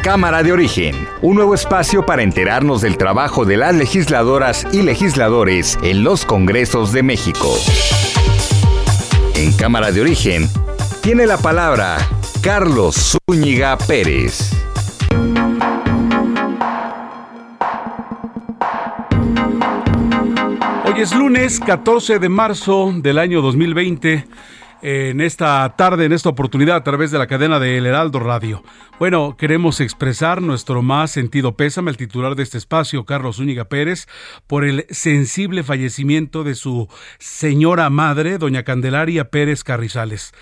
Cámara de Origen, un nuevo espacio para enterarnos del trabajo de las legisladoras y legisladores en los Congresos de México. En Cámara de Origen tiene la palabra Carlos Zúñiga Pérez. Hoy es lunes 14 de marzo del año 2020 en esta tarde, en esta oportunidad, a través de la cadena de El Heraldo Radio. Bueno, queremos expresar nuestro más sentido pésame al titular de este espacio, Carlos Zúñiga Pérez, por el sensible fallecimiento de su señora madre, doña Candelaria Pérez Carrizales.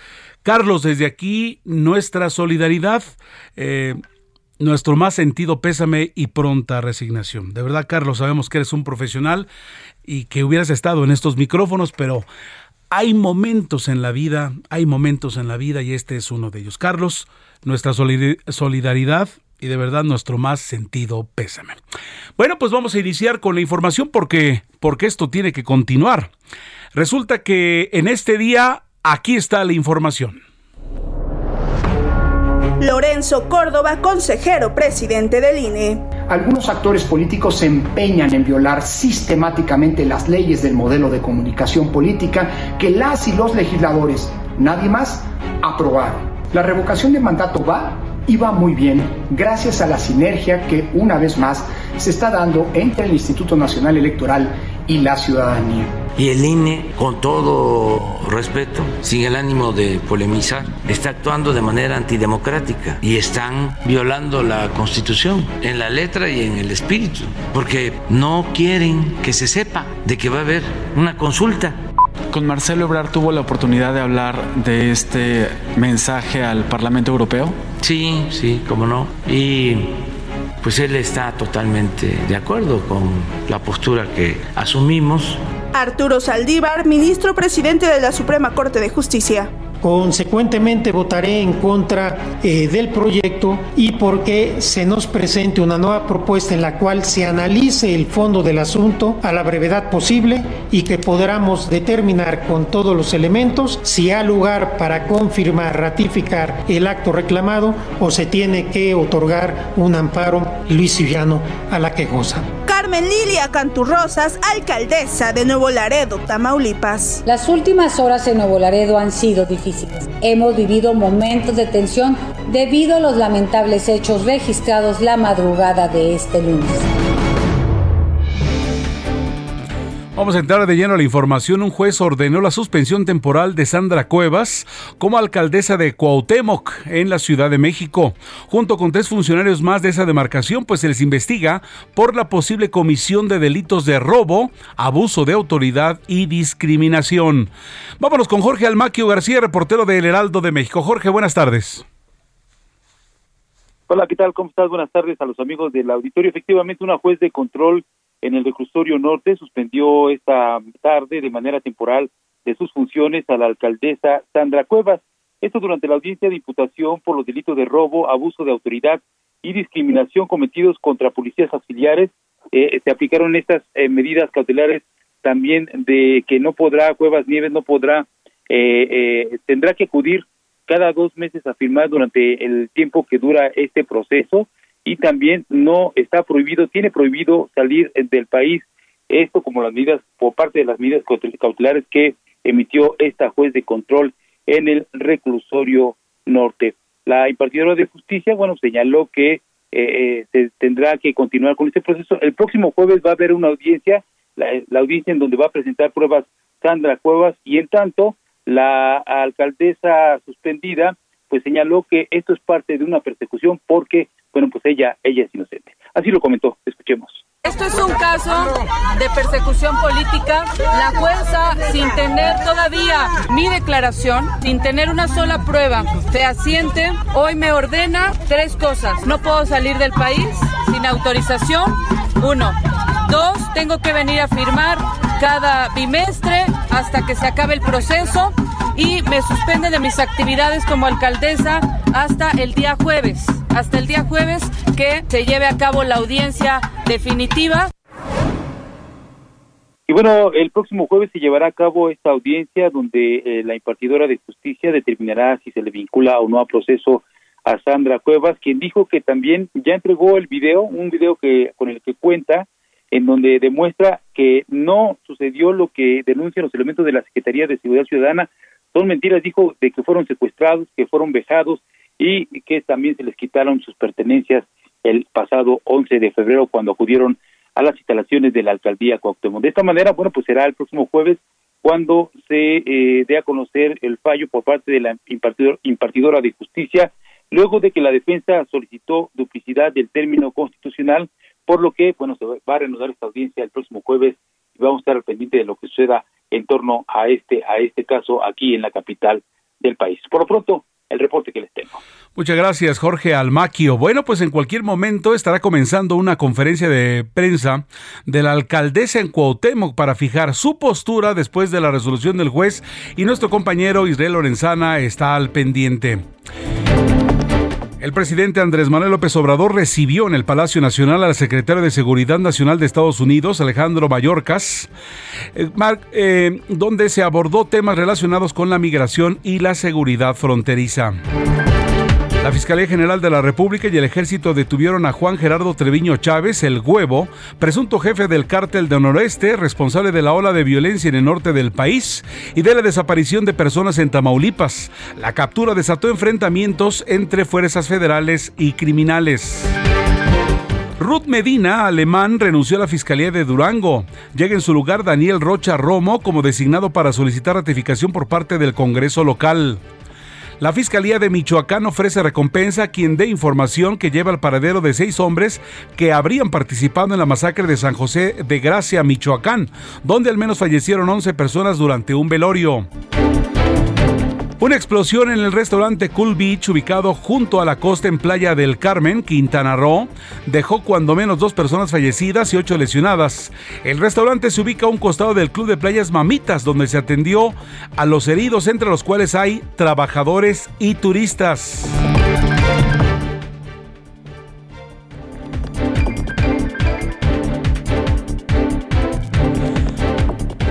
Carlos, desde aquí nuestra solidaridad. Eh, nuestro más sentido pésame y pronta resignación. De verdad, Carlos, sabemos que eres un profesional y que hubieras estado en estos micrófonos, pero hay momentos en la vida, hay momentos en la vida y este es uno de ellos. Carlos, nuestra solidaridad y de verdad nuestro más sentido pésame. Bueno, pues vamos a iniciar con la información porque, porque esto tiene que continuar. Resulta que en este día aquí está la información. Lorenzo Córdoba, consejero presidente del INE. Algunos actores políticos se empeñan en violar sistemáticamente las leyes del modelo de comunicación política que las y los legisladores, nadie más, aprobaron. La revocación de mandato va y va muy bien gracias a la sinergia que una vez más se está dando entre el Instituto Nacional Electoral y la ciudadanía. Y el INE, con todo respeto, sin el ánimo de polemizar, está actuando de manera antidemocrática y están violando la Constitución en la letra y en el espíritu, porque no quieren que se sepa de que va a haber una consulta. Con Marcelo Ebrard tuvo la oportunidad de hablar de este mensaje al Parlamento Europeo. Sí, sí, cómo no. Y pues él está totalmente de acuerdo con la postura que asumimos. Arturo Saldívar, ministro presidente de la Suprema Corte de Justicia. Consecuentemente votaré en contra eh, del proyecto y porque se nos presente una nueva propuesta en la cual se analice el fondo del asunto a la brevedad posible y que podamos determinar con todos los elementos si hay lugar para confirmar, ratificar el acto reclamado o se tiene que otorgar un amparo luisiano a la quejosa. Carmen Lilia Canturrosas, alcaldesa de Nuevo Laredo, Tamaulipas. Las últimas horas en Nuevo Laredo han sido difíciles. Hemos vivido momentos de tensión debido a los lamentables hechos registrados la madrugada de este lunes. Vamos a entrar de lleno a la información. Un juez ordenó la suspensión temporal de Sandra Cuevas como alcaldesa de Cuauhtémoc en la Ciudad de México, junto con tres funcionarios más de esa demarcación, pues se les investiga por la posible comisión de delitos de robo, abuso de autoridad y discriminación. Vámonos con Jorge Almaquio García, reportero del Heraldo de México. Jorge, buenas tardes. Hola, ¿qué tal? ¿Cómo estás? Buenas tardes a los amigos del auditorio. Efectivamente, una juez de control en el reclusorio norte suspendió esta tarde de manera temporal de sus funciones a la alcaldesa Sandra Cuevas. Esto durante la audiencia de imputación por los delitos de robo, abuso de autoridad y discriminación cometidos contra policías auxiliares. Eh, se aplicaron estas eh, medidas cautelares también de que no podrá, Cuevas Nieves no podrá, eh, tendrá que acudir cada dos meses a firmar durante el tiempo que dura este proceso y también no está prohibido, tiene prohibido salir del país. Esto como las medidas, por parte de las medidas cautelares que emitió esta juez de control en el reclusorio norte. La impartidora de justicia, bueno, señaló que eh, eh, se tendrá que continuar con este proceso. El próximo jueves va a haber una audiencia, la, la audiencia en donde va a presentar pruebas Sandra Cuevas y en tanto la alcaldesa suspendida pues señaló que esto es parte de una persecución porque bueno, pues ella, ella es inocente. Así lo comentó. Escuchemos. Esto es un caso de persecución política. La jueza, sin tener todavía mi declaración, sin tener una sola prueba fehaciente, hoy me ordena tres cosas. No puedo salir del país sin autorización. Uno. Dos, tengo que venir a firmar cada bimestre hasta que se acabe el proceso y me suspende de mis actividades como alcaldesa hasta el día jueves, hasta el día jueves que se lleve a cabo la audiencia definitiva. Y bueno, el próximo jueves se llevará a cabo esta audiencia donde eh, la impartidora de justicia determinará si se le vincula o no a proceso a Sandra Cuevas, quien dijo que también ya entregó el video, un video que con el que cuenta en donde demuestra que no sucedió lo que denuncian los elementos de la Secretaría de Seguridad Ciudadana. Son mentiras, dijo, de que fueron secuestrados, que fueron vejados y que también se les quitaron sus pertenencias el pasado 11 de febrero cuando acudieron a las instalaciones de la alcaldía Cuauhtémoc. De esta manera, bueno, pues será el próximo jueves cuando se eh, dé a conocer el fallo por parte de la impartidora de justicia, luego de que la defensa solicitó duplicidad del término constitucional por lo que, bueno, se va a reanudar esta audiencia el próximo jueves y vamos a estar al pendiente de lo que suceda en torno a este, a este caso aquí en la capital del país. Por lo pronto, el reporte que les tengo. Muchas gracias, Jorge Almaquio. Bueno, pues en cualquier momento estará comenzando una conferencia de prensa de la alcaldesa en Cuauhtémoc para fijar su postura después de la resolución del juez y nuestro compañero Israel Lorenzana está al pendiente. El presidente Andrés Manuel López Obrador recibió en el Palacio Nacional al secretario de Seguridad Nacional de Estados Unidos, Alejandro Mayorkas, eh, eh, donde se abordó temas relacionados con la migración y la seguridad fronteriza. La Fiscalía General de la República y el Ejército detuvieron a Juan Gerardo Treviño Chávez, el Huevo, presunto jefe del cártel de Noroeste, responsable de la ola de violencia en el norte del país y de la desaparición de personas en Tamaulipas. La captura desató enfrentamientos entre fuerzas federales y criminales. Ruth Medina, alemán, renunció a la Fiscalía de Durango. Llega en su lugar Daniel Rocha Romo como designado para solicitar ratificación por parte del Congreso local. La Fiscalía de Michoacán ofrece recompensa a quien dé información que lleva al paradero de seis hombres que habrían participado en la masacre de San José de Gracia, Michoacán, donde al menos fallecieron 11 personas durante un velorio. Una explosión en el restaurante Cool Beach, ubicado junto a la costa en Playa del Carmen, Quintana Roo, dejó cuando menos dos personas fallecidas y ocho lesionadas. El restaurante se ubica a un costado del Club de Playas Mamitas, donde se atendió a los heridos, entre los cuales hay trabajadores y turistas.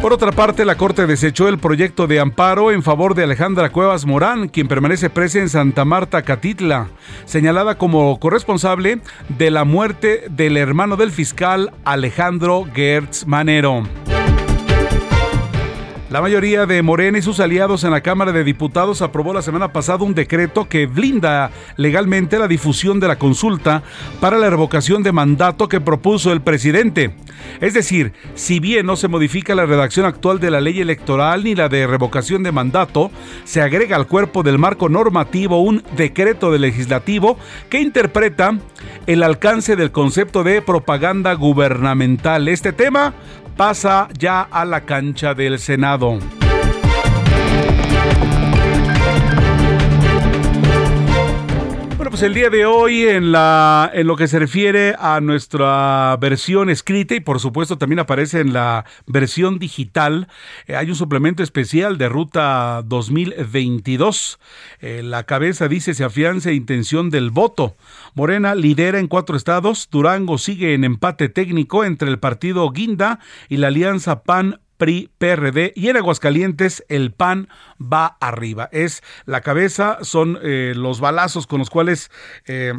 Por otra parte, la Corte desechó el proyecto de amparo en favor de Alejandra Cuevas Morán, quien permanece presa en Santa Marta, Catitla, señalada como corresponsable de la muerte del hermano del fiscal Alejandro Gertz Manero. La mayoría de Morena y sus aliados en la Cámara de Diputados aprobó la semana pasada un decreto que blinda legalmente la difusión de la consulta para la revocación de mandato que propuso el presidente. Es decir, si bien no se modifica la redacción actual de la ley electoral ni la de revocación de mandato, se agrega al cuerpo del marco normativo un decreto del legislativo que interpreta el alcance del concepto de propaganda gubernamental. Este tema pasa ya a la cancha del Senado. Pues el día de hoy en, la, en lo que se refiere a nuestra versión escrita y por supuesto también aparece en la versión digital, eh, hay un suplemento especial de Ruta 2022. Eh, la cabeza dice se afianza intención del voto. Morena lidera en cuatro estados, Durango sigue en empate técnico entre el partido Guinda y la alianza PAN PRD y en Aguascalientes el PAN va arriba. Es la cabeza, son eh, los balazos con los cuales... Eh,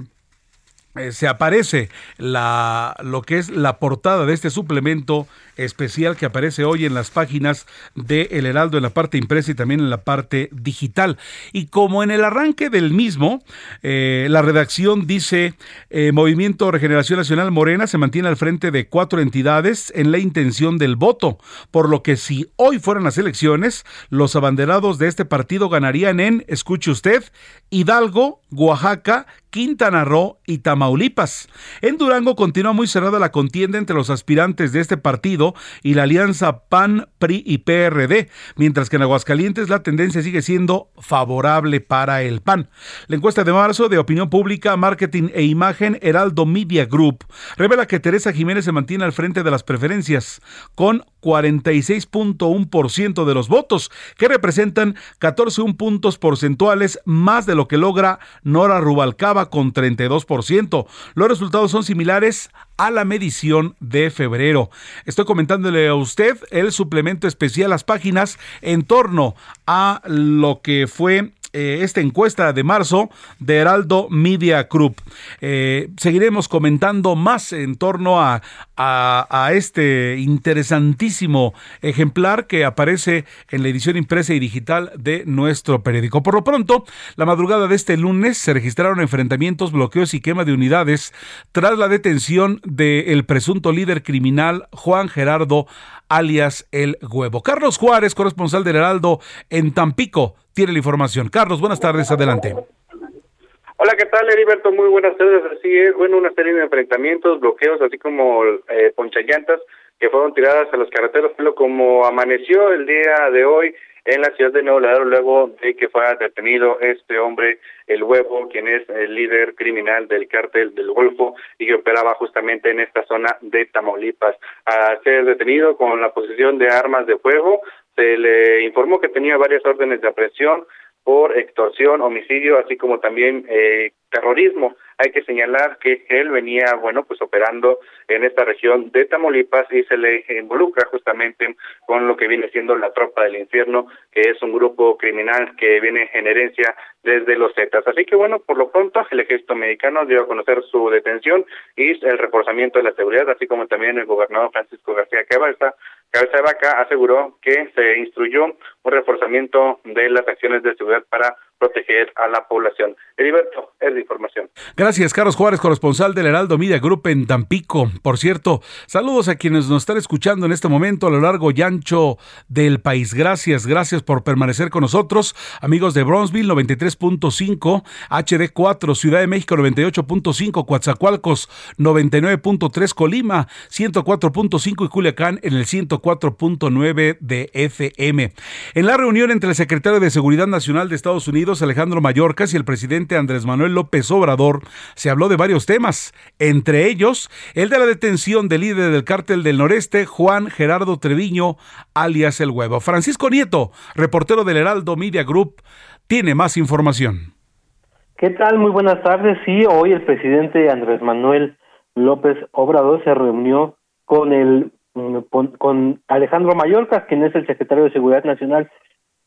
eh, se aparece la, lo que es la portada de este suplemento especial que aparece hoy en las páginas de El Heraldo en la parte impresa y también en la parte digital. Y como en el arranque del mismo, eh, la redacción dice, eh, Movimiento Regeneración Nacional Morena se mantiene al frente de cuatro entidades en la intención del voto, por lo que si hoy fueran las elecciones, los abanderados de este partido ganarían en, escuche usted, Hidalgo, Oaxaca, Quintana Roo y Tamaulipas. En Durango continúa muy cerrada la contienda entre los aspirantes de este partido y la alianza PAN, PRI y PRD, mientras que en Aguascalientes la tendencia sigue siendo favorable para el PAN. La encuesta de marzo de opinión pública, marketing e imagen Heraldo Media Group revela que Teresa Jiménez se mantiene al frente de las preferencias con 46.1% de los votos, que representan 14 puntos porcentuales más de lo que logra Nora Rubalcaba con 32%. Los resultados son similares a la medición de febrero. Estoy comentándole a usted el suplemento especial, las páginas en torno a lo que fue eh, esta encuesta de marzo de Heraldo Media Group. Eh, seguiremos comentando más en torno a, a, este interesantísimo ejemplar que aparece en la edición impresa y digital de nuestro periódico. Por lo pronto, la madrugada de este lunes se registraron enfrentamientos, bloqueos y quema de unidades tras la detención del presunto líder criminal Juan Gerardo alias El Huevo. Carlos Juárez, corresponsal del Heraldo en Tampico, tiene la información. Carlos, buenas tardes, adelante. Hola, ¿qué tal, Heriberto? Muy buenas tardes. Así es, bueno, una serie de enfrentamientos, bloqueos, así como eh, ponchallantas que fueron tiradas a los carreteros, pero como amaneció el día de hoy en la ciudad de Nuevo Laredo luego de que fuera detenido este hombre, el huevo, quien es el líder criminal del cártel del Golfo y que operaba justamente en esta zona de Tamaulipas. A ser detenido con la posesión de armas de fuego, se le informó que tenía varias órdenes de aprehensión por extorsión, homicidio, así como también eh, terrorismo. Hay que señalar que él venía, bueno, pues operando en esta región de Tamaulipas y se le involucra justamente con lo que viene siendo la Tropa del Infierno, que es un grupo criminal que viene en herencia desde los Zetas. Así que, bueno, por lo pronto el ejército mexicano dio a conocer su detención y el reforzamiento de la seguridad, así como también el gobernador Francisco García Cabeza, Cabeza de Vaca aseguró que se instruyó un reforzamiento de las acciones de seguridad para proteger a la población. Heriberto, es de información. Gracias, Carlos Juárez, corresponsal del Heraldo Media Group en Tampico. Por cierto, saludos a quienes nos están escuchando en este momento a lo largo y ancho del país. Gracias, gracias por permanecer con nosotros. Amigos de Bronzeville 93.5, HD4, Ciudad de México 98.5, Coatzacoalcos 99.3, Colima 104.5 y Culiacán en el 104.9 de FM. En la reunión entre el secretario de Seguridad Nacional de Estados Unidos, Alejandro Mayorkas y el presidente Andrés Manuel López Obrador, se habló de varios temas, entre ellos el de la detención del líder del cártel del noreste, Juan Gerardo Treviño, alias El Huevo. Francisco Nieto, reportero del Heraldo Media Group, tiene más información. ¿Qué tal? Muy buenas tardes. Sí, hoy el presidente Andrés Manuel López Obrador se reunió con el con Alejandro Mayorkas, quien es el secretario de Seguridad Nacional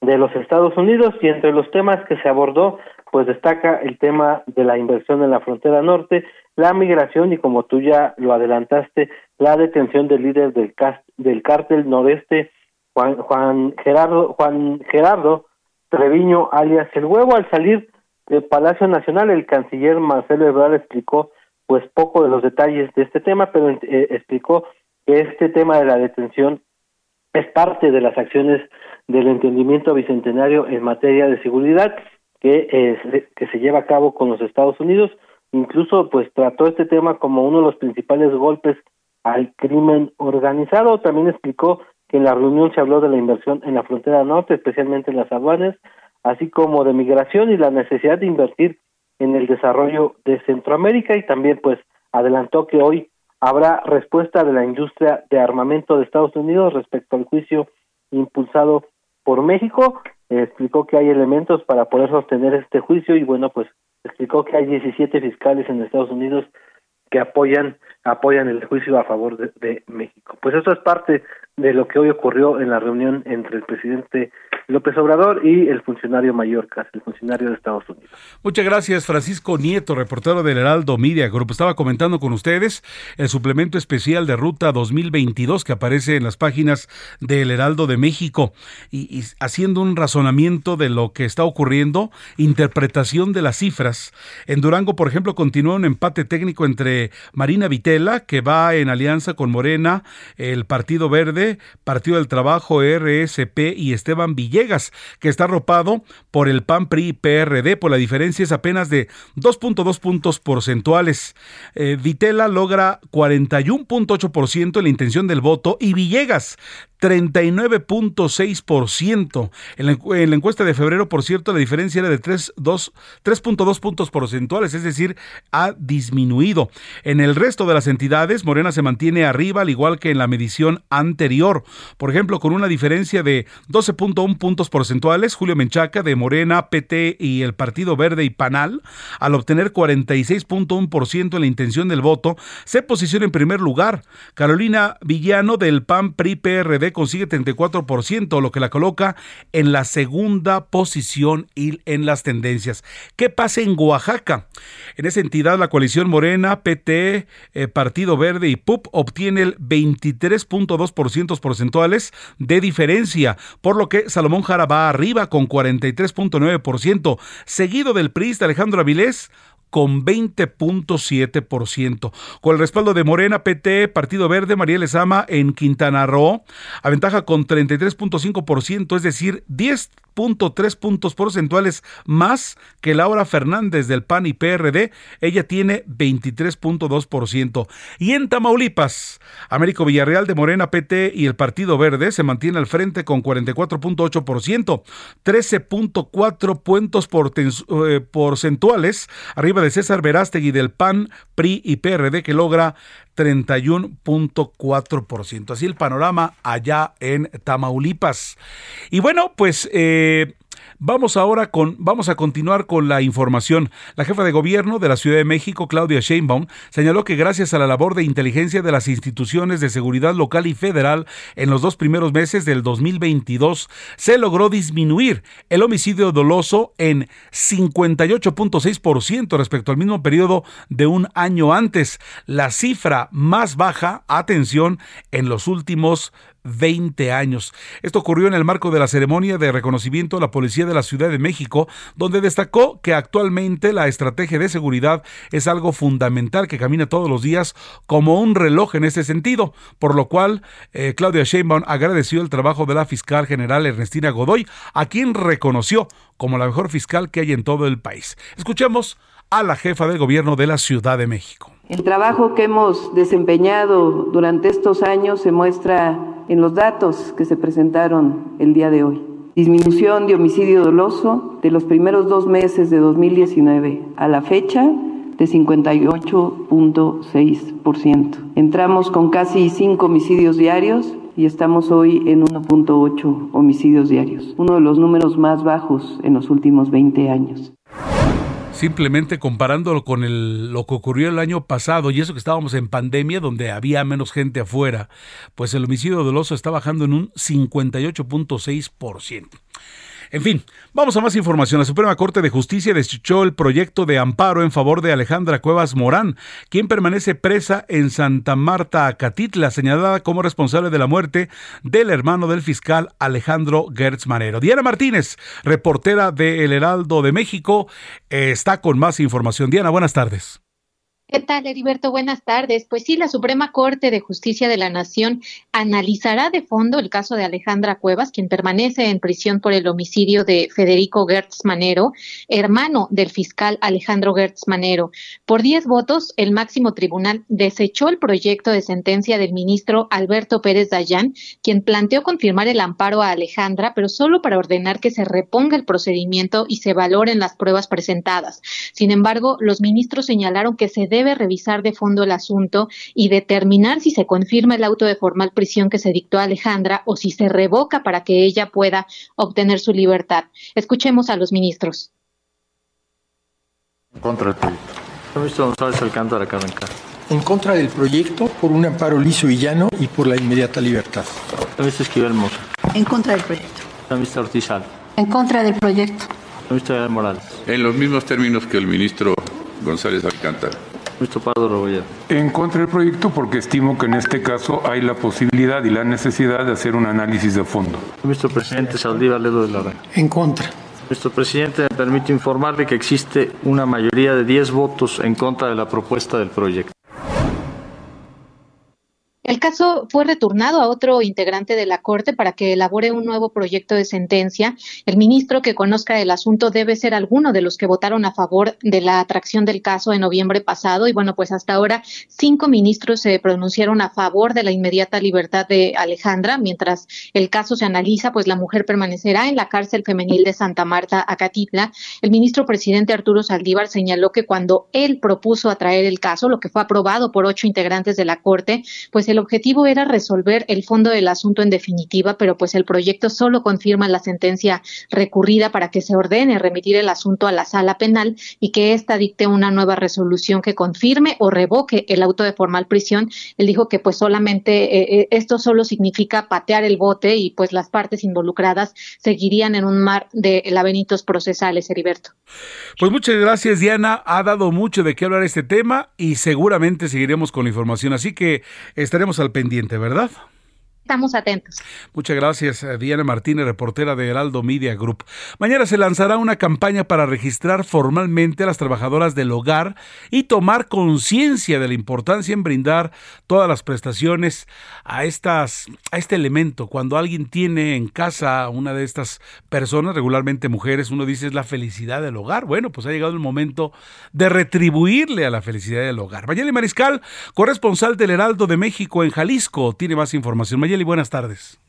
de los Estados Unidos y entre los temas que se abordó pues destaca el tema de la inversión en la frontera norte, la migración y como tú ya lo adelantaste, la detención del líder del, del cártel noreste Juan, Juan Gerardo Juan Gerardo Treviño alias El Huevo. Al salir del Palacio Nacional el canciller Marcelo Ebrard explicó pues poco de los detalles de este tema, pero eh, explicó que este tema de la detención es parte de las acciones del entendimiento bicentenario en materia de seguridad que, eh, que se lleva a cabo con los Estados Unidos. Incluso, pues, trató este tema como uno de los principales golpes al crimen organizado. También explicó que en la reunión se habló de la inversión en la frontera norte, especialmente en las aduanas, así como de migración y la necesidad de invertir en el desarrollo de Centroamérica y también, pues, adelantó que hoy habrá respuesta de la industria de armamento de Estados Unidos respecto al juicio impulsado por México. explicó que hay elementos para poder sostener este juicio y bueno, pues explicó que hay 17 fiscales en Estados Unidos que apoyan apoyan el juicio a favor de, de México. Pues eso es parte de lo que hoy ocurrió en la reunión entre el presidente López Obrador y el funcionario Mallorca, el funcionario de Estados Unidos. Muchas gracias, Francisco Nieto, reportero del Heraldo Media Group. Estaba comentando con ustedes el suplemento especial de Ruta 2022 que aparece en las páginas del Heraldo de México y, haciendo un razonamiento de lo que está ocurriendo, interpretación de las cifras. En Durango, por ejemplo, continúa un empate técnico entre Marina Vitela, que va en alianza con Morena, el Partido Verde, Partido del Trabajo, RSP y Esteban Villegas, que está arropado por el PAN PRI PRD, por la diferencia es apenas de 2.2 puntos porcentuales. Eh, Vitela logra 41.8% en la intención del voto y Villegas 39.6%. En, en la encuesta de febrero, por cierto, la diferencia era de 3.2 puntos porcentuales, es decir, ha disminuido. En el resto de las entidades, Morena se mantiene arriba, al igual que en la medición anterior. Por ejemplo, con una diferencia de 12.1 puntos porcentuales, Julio Menchaca de Morena, PT y el Partido Verde y Panal, al obtener 46.1% en la intención del voto, se posiciona en primer lugar. Carolina Villano del PAN PRI PRD consigue 34%, lo que la coloca en la segunda posición y en las tendencias. ¿Qué pasa en Oaxaca? En esa entidad, la coalición Morena, PT, eh, Partido Verde y PUP obtiene el 23.2% porcentuales de diferencia, por lo que Salomón Jara va arriba con 43.9%, seguido del PRI Alejandro Avilés con 20.7%. Con el respaldo de Morena, PT, Partido Verde, María Lezama en Quintana Roo, aventaja con 33.5%, es decir, 10 tres puntos porcentuales más que Laura Fernández del PAN y PRD. Ella tiene 23.2%. Y en Tamaulipas, Américo Villarreal de Morena PT y el Partido Verde se mantiene al frente con 44.8%, 13.4 puntos eh, porcentuales arriba de César Verástegui del PAN, PRI y PRD que logra 31.4%. Así el panorama allá en Tamaulipas. Y bueno, pues eh, Vamos ahora con, vamos a continuar con la información. La jefa de gobierno de la Ciudad de México, Claudia Sheinbaum, señaló que gracias a la labor de inteligencia de las instituciones de seguridad local y federal en los dos primeros meses del 2022, se logró disminuir el homicidio doloso en 58.6% respecto al mismo periodo de un año antes, la cifra más baja, atención, en los últimos 20 años. Esto ocurrió en el marco de la ceremonia de reconocimiento a la Policía de la Ciudad de México, donde destacó que actualmente la estrategia de seguridad es algo fundamental que camina todos los días como un reloj en ese sentido, por lo cual eh, Claudia Sheinbaum agradeció el trabajo de la fiscal general Ernestina Godoy, a quien reconoció como la mejor fiscal que hay en todo el país. Escuchemos a la jefa del gobierno de la Ciudad de México. El trabajo que hemos desempeñado durante estos años se muestra en los datos que se presentaron el día de hoy. Disminución de homicidio doloso de los primeros dos meses de 2019 a la fecha de 58.6%. Entramos con casi 5 homicidios diarios y estamos hoy en 1.8 homicidios diarios, uno de los números más bajos en los últimos 20 años simplemente comparándolo con el, lo que ocurrió el año pasado y eso que estábamos en pandemia donde había menos gente afuera, pues el homicidio doloso está bajando en un 58.6%. En fin, vamos a más información. La Suprema Corte de Justicia desechó el proyecto de amparo en favor de Alejandra Cuevas Morán, quien permanece presa en Santa Marta, Acatitla, señalada como responsable de la muerte del hermano del fiscal Alejandro Gertz Manero. Diana Martínez, reportera de El Heraldo de México, está con más información. Diana, buenas tardes. ¿Qué tal, Heriberto? Buenas tardes. Pues sí, la Suprema Corte de Justicia de la Nación analizará de fondo el caso de Alejandra Cuevas, quien permanece en prisión por el homicidio de Federico Gertz Manero, hermano del fiscal Alejandro Gertz Manero. Por diez votos, el máximo tribunal desechó el proyecto de sentencia del ministro Alberto Pérez Dayán, quien planteó confirmar el amparo a Alejandra, pero solo para ordenar que se reponga el procedimiento y se valoren las pruebas presentadas. Sin embargo, los ministros señalaron que se debe debe revisar de fondo el asunto y determinar si se confirma el auto de formal prisión que se dictó a Alejandra o si se revoca para que ella pueda obtener su libertad. Escuchemos a los ministros. En contra del proyecto. González Alcántara Carranca. En contra del proyecto por un amparo liso y llano y por la inmediata libertad. Esquivel Mosa. En contra del proyecto. Ortiz En contra del proyecto. Morales. En los mismos términos que el ministro González Alcántara. Ministro Pardo En contra del proyecto porque estimo que en este caso hay la posibilidad y la necesidad de hacer un análisis de fondo. Ministro Presidente Saldívar Ledo de la En contra. Ministro Presidente, me permite informarle que existe una mayoría de 10 votos en contra de la propuesta del proyecto. Caso fue retornado a otro integrante de la Corte para que elabore un nuevo proyecto de sentencia. El ministro que conozca el asunto debe ser alguno de los que votaron a favor de la atracción del caso en noviembre pasado. Y bueno, pues hasta ahora cinco ministros se pronunciaron a favor de la inmediata libertad de Alejandra. Mientras el caso se analiza, pues la mujer permanecerá en la cárcel femenil de Santa Marta, Acatitla. El ministro presidente Arturo Saldívar señaló que cuando él propuso atraer el caso, lo que fue aprobado por ocho integrantes de la Corte, pues el objetivo era resolver el fondo del asunto en definitiva, pero pues el proyecto solo confirma la sentencia recurrida para que se ordene remitir el asunto a la sala penal y que ésta dicte una nueva resolución que confirme o revoque el auto de formal prisión. Él dijo que pues solamente eh, eh, esto solo significa patear el bote y pues las partes involucradas seguirían en un mar de laberintos procesales, Heriberto. Pues muchas gracias, Diana. Ha dado mucho de qué hablar este tema y seguramente seguiremos con la información. Así que estaremos al pendiente, ¿verdad? Estamos atentos. Muchas gracias, eh, Diana Martínez, reportera de Heraldo Media Group. Mañana se lanzará una campaña para registrar formalmente a las trabajadoras del hogar y tomar conciencia de la importancia en brindar todas las prestaciones a estas a este elemento. Cuando alguien tiene en casa una de estas personas, regularmente mujeres, uno dice es la felicidad del hogar. Bueno, pues ha llegado el momento de retribuirle a la felicidad del hogar. Mayeli Mariscal, corresponsal del Heraldo de México en Jalisco, tiene más información buenas tardes.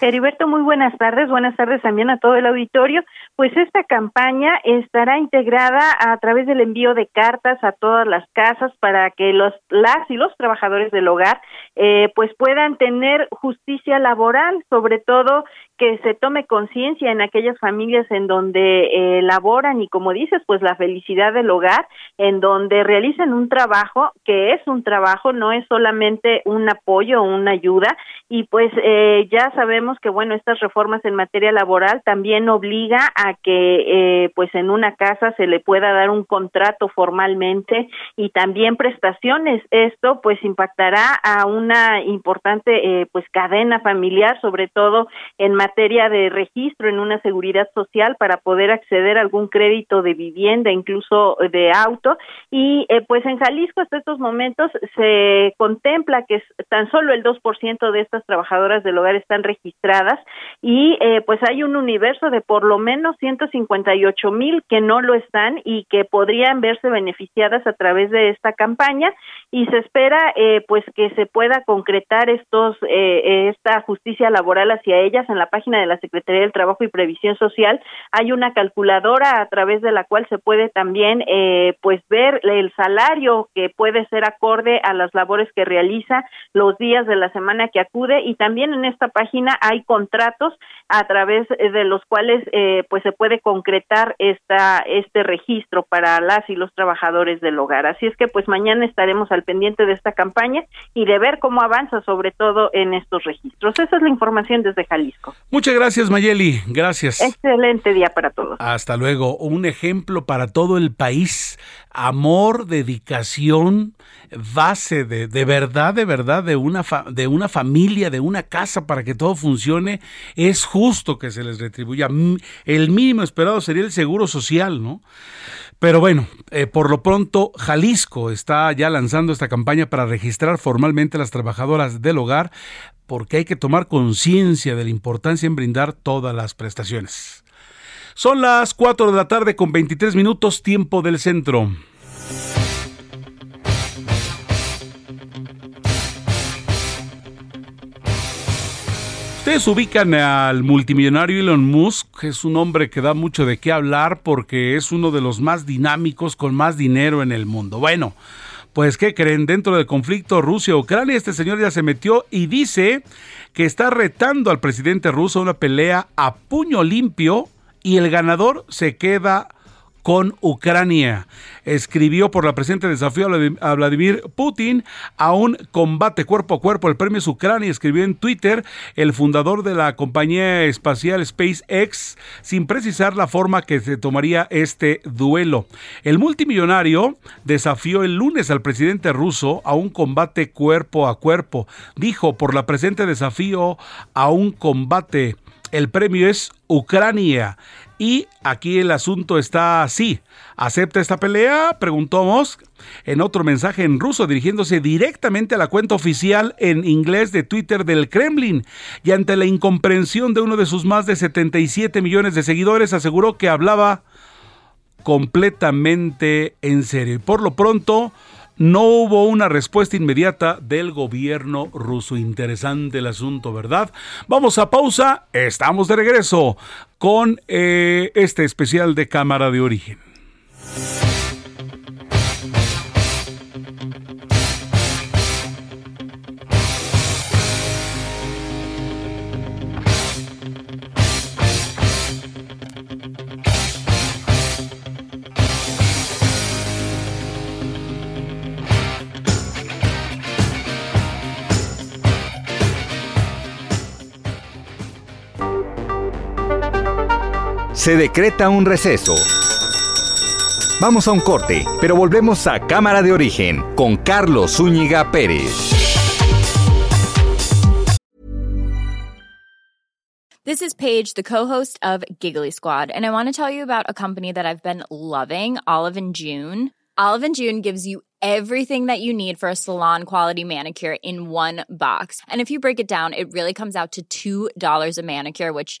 Heriberto, muy buenas tardes. Buenas tardes también a todo el auditorio. Pues esta campaña estará integrada a través del envío de cartas a todas las casas para que los las y los trabajadores del hogar eh, pues puedan tener justicia laboral, sobre todo que se tome conciencia en aquellas familias en donde eh, laboran y como dices, pues la felicidad del hogar, en donde realizan un trabajo que es un trabajo, no es solamente un apoyo o una ayuda y pues eh, ya sabemos que bueno, estas reformas en materia laboral también obliga a que eh, pues en una casa se le pueda dar un contrato formalmente y también prestaciones. Esto pues impactará a una importante pues cadena familiar, sobre todo en materia de registro en una seguridad social para poder acceder a algún crédito de vivienda, incluso de auto. Y eh, pues en Jalisco hasta estos momentos se contempla que tan solo el 2% de estas trabajadoras del hogar están registradas y eh, pues hay un universo de por lo menos 158 mil que no lo están y que podrían verse beneficiadas a través de esta campaña y se espera eh, pues que se pueda concretar estos esta justicia laboral hacia ellas en la página de la Secretaría del Trabajo y Previsión Social hay una calculadora a través de la cual se puede también eh, pues ver el salario que puede ser acorde a las labores que realiza los días de la semana que acude y también en esta página hay contratos a través de los cuales eh, pues se puede concretar esta este registro para las y los trabajadores del hogar. Así es que pues mañana estaremos al pendiente de esta campaña y de ver cómo avanza sobre todo en estos registros. Esa es la información desde Jalisco Muchas gracias, Mayeli. Gracias. Excelente día para todos. Hasta luego. Un ejemplo para todo el país. Amor, dedicación, base de, de verdad, de verdad, de una, de una familia, de una casa para que todo funcione. Es justo que se les retribuya. El mínimo esperado sería el seguro social, ¿no? Pero bueno, eh, por lo pronto Jalisco está ya lanzando esta campaña para registrar formalmente a las trabajadoras del hogar porque hay que tomar conciencia de la importancia en brindar todas las prestaciones. Son las 4 de la tarde con 23 minutos tiempo del centro. Ubican al multimillonario Elon Musk, que es un hombre que da mucho de qué hablar porque es uno de los más dinámicos con más dinero en el mundo. Bueno, pues ¿qué creen? Dentro del conflicto Rusia-Ucrania, este señor ya se metió y dice que está retando al presidente ruso a una pelea a puño limpio y el ganador se queda con Ucrania. Escribió por la presente desafío a Vladimir Putin a un combate cuerpo a cuerpo. El premio es Ucrania. Escribió en Twitter el fundador de la compañía espacial SpaceX sin precisar la forma que se tomaría este duelo. El multimillonario desafió el lunes al presidente ruso a un combate cuerpo a cuerpo. Dijo por la presente desafío a un combate El premio es Ucrania. Y aquí el asunto está así. ¿Acepta esta pelea? Preguntó Musk en otro mensaje en ruso dirigiéndose directamente a la cuenta oficial en inglés de Twitter del Kremlin. Y ante la incomprensión de uno de sus más de 77 millones de seguidores aseguró que hablaba completamente en serio. Y por lo pronto, no hubo una respuesta inmediata del gobierno ruso. Interesante el asunto, ¿verdad? Vamos a pausa, estamos de regreso con eh, este especial de Cámara de Origen. Se decreta un receso. Vamos a un corte, pero volvemos a Cámara de Origen con Carlos Zúñiga Pérez. This is Paige, the co-host of Giggly Squad, and I want to tell you about a company that I've been loving, Olive and June. Olive and June gives you everything that you need for a salon quality manicure in one box. And if you break it down, it really comes out to $2 a manicure, which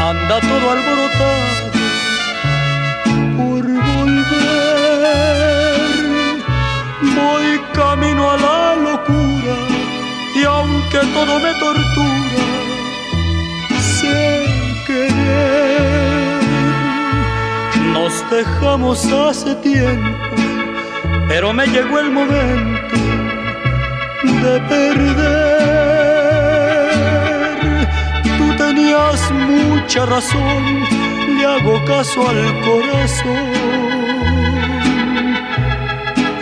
anda todo alborotado por volver. Voy camino a la locura y aunque todo me tortura, sé querer. Nos dejamos hace tiempo, pero me llegó el momento de perder mucha razón, le hago caso al corazón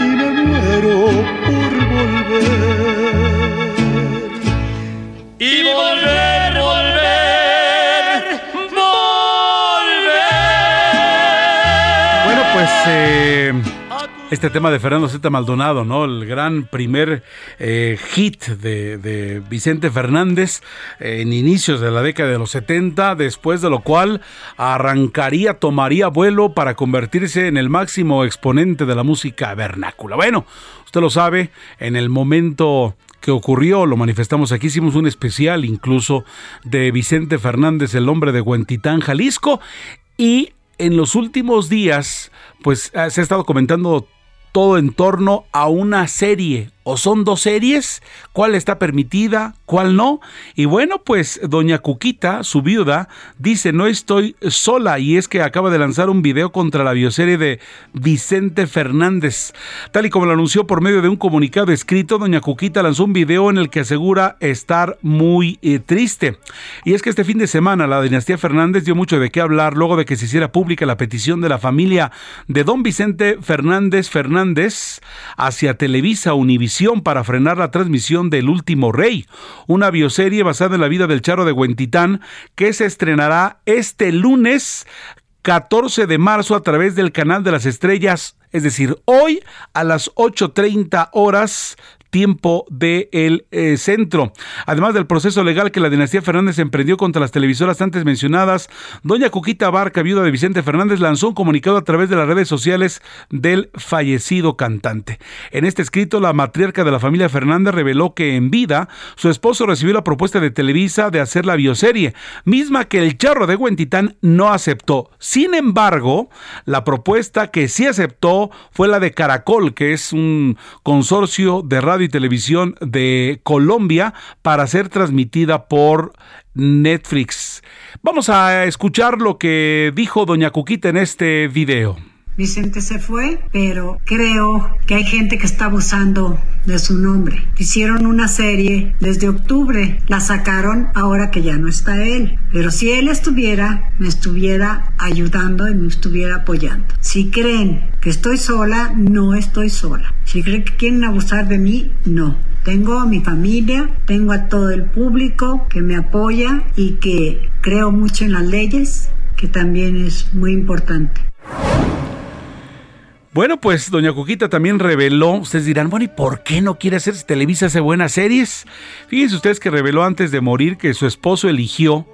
y me muero por volver. Este tema de Fernando Z. Maldonado, ¿no? El gran primer eh, hit de, Vicente Fernández en inicios de la década de los 70, después de lo cual arrancaría, tomaría vuelo para convertirse en el máximo exponente de la música vernácula. Bueno, usted lo sabe, en el momento que ocurrió, lo manifestamos aquí, hicimos un especial incluso de Vicente Fernández, el hombre de Huentitán, Jalisco, y en los últimos días, pues eh, se ha estado comentando todo en torno a una serie o son dos series, cuál está permitida, cuál no. Y bueno, pues doña Cuquita, su viuda, dice, no estoy sola y es que acaba de lanzar un video contra la bioserie de Vicente Fernández. Tal y como lo anunció por medio de un comunicado escrito, doña Cuquita lanzó un video en el que asegura estar muy eh, triste. Y es que este fin de semana la dinastía Fernández dio mucho de qué hablar luego de que se hiciera pública la petición de la familia de don Vicente Fernández Fernández hacia Televisa Univisión para frenar la transmisión del Último Rey, una bioserie basada en la vida del Charo de Huentitán que se estrenará este lunes 14 de marzo a través del canal de las estrellas, es decir, hoy a las 8.30 horas tiempo del el eh, centro. Además del proceso legal que la dinastía Fernández emprendió contra las televisoras antes mencionadas, doña Cuquita Barca, viuda de Vicente Fernández, lanzó un comunicado a través de las redes sociales del fallecido cantante. En este escrito, la matriarca de la familia Fernández reveló que en vida su esposo recibió la propuesta de Televisa de hacer la bioserie, misma que el charro de Huentitán no aceptó. Sin embargo, la propuesta que sí aceptó fue la de Caracol, que es un consorcio de radio y televisión de Colombia para ser transmitida por Netflix. Vamos a escuchar lo que dijo doña Cuquita en este video. Vicente se fue, pero creo que hay gente que está abusando de su nombre. Hicieron una serie desde octubre, la sacaron ahora que ya no está él. Pero si él estuviera, me estuviera ayudando y me estuviera apoyando. Si creen que estoy sola, no estoy sola. Si creen que quieren abusar de mí, no. Tengo a mi familia, tengo a todo el público que me apoya y que creo mucho en las leyes, que también es muy importante. Bueno, pues doña Cuquita también reveló, ustedes dirán, bueno, ¿y por qué no quiere hacer Televisa hace buenas series? Fíjense ustedes que reveló antes de morir que su esposo eligió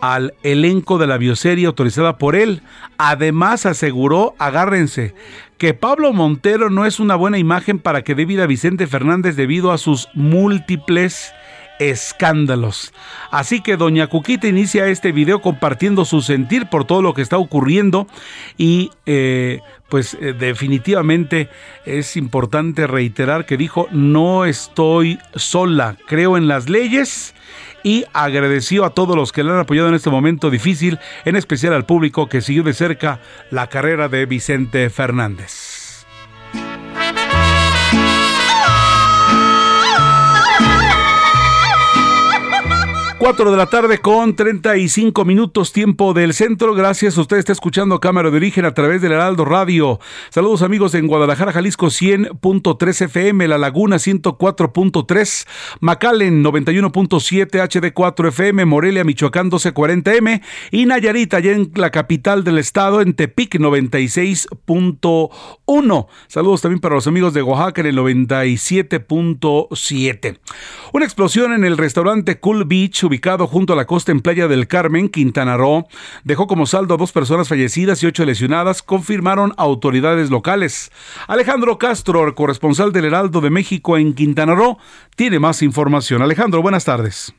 al elenco de la bioserie autorizada por él. Además aseguró, agárrense, que Pablo Montero no es una buena imagen para que dé vida a Vicente Fernández debido a sus múltiples escándalos. Así que doña Cuquita inicia este video compartiendo su sentir por todo lo que está ocurriendo y eh, pues eh, definitivamente es importante reiterar que dijo no estoy sola, creo en las leyes y agradeció a todos los que le han apoyado en este momento difícil, en especial al público que siguió de cerca la carrera de Vicente Fernández. 4 de la tarde con 35 minutos tiempo del centro. Gracias. Usted está escuchando Cámara de Origen a través del Heraldo Radio. Saludos amigos en Guadalajara, Jalisco 100.3 FM, La Laguna 104.3, McAllen 91.7 HD4 FM, Morelia, Michoacán 1240M y Nayarita, allá en la capital del estado, en Tepic 96.1. Saludos también para los amigos de Oaxaca en el 97.7. Una explosión en el restaurante Cool Beach ubicado junto a la costa en Playa del Carmen, Quintana Roo, dejó como saldo a dos personas fallecidas y ocho lesionadas, confirmaron autoridades locales. Alejandro Castro, corresponsal del Heraldo de México en Quintana Roo, tiene más información. Alejandro, buenas tardes.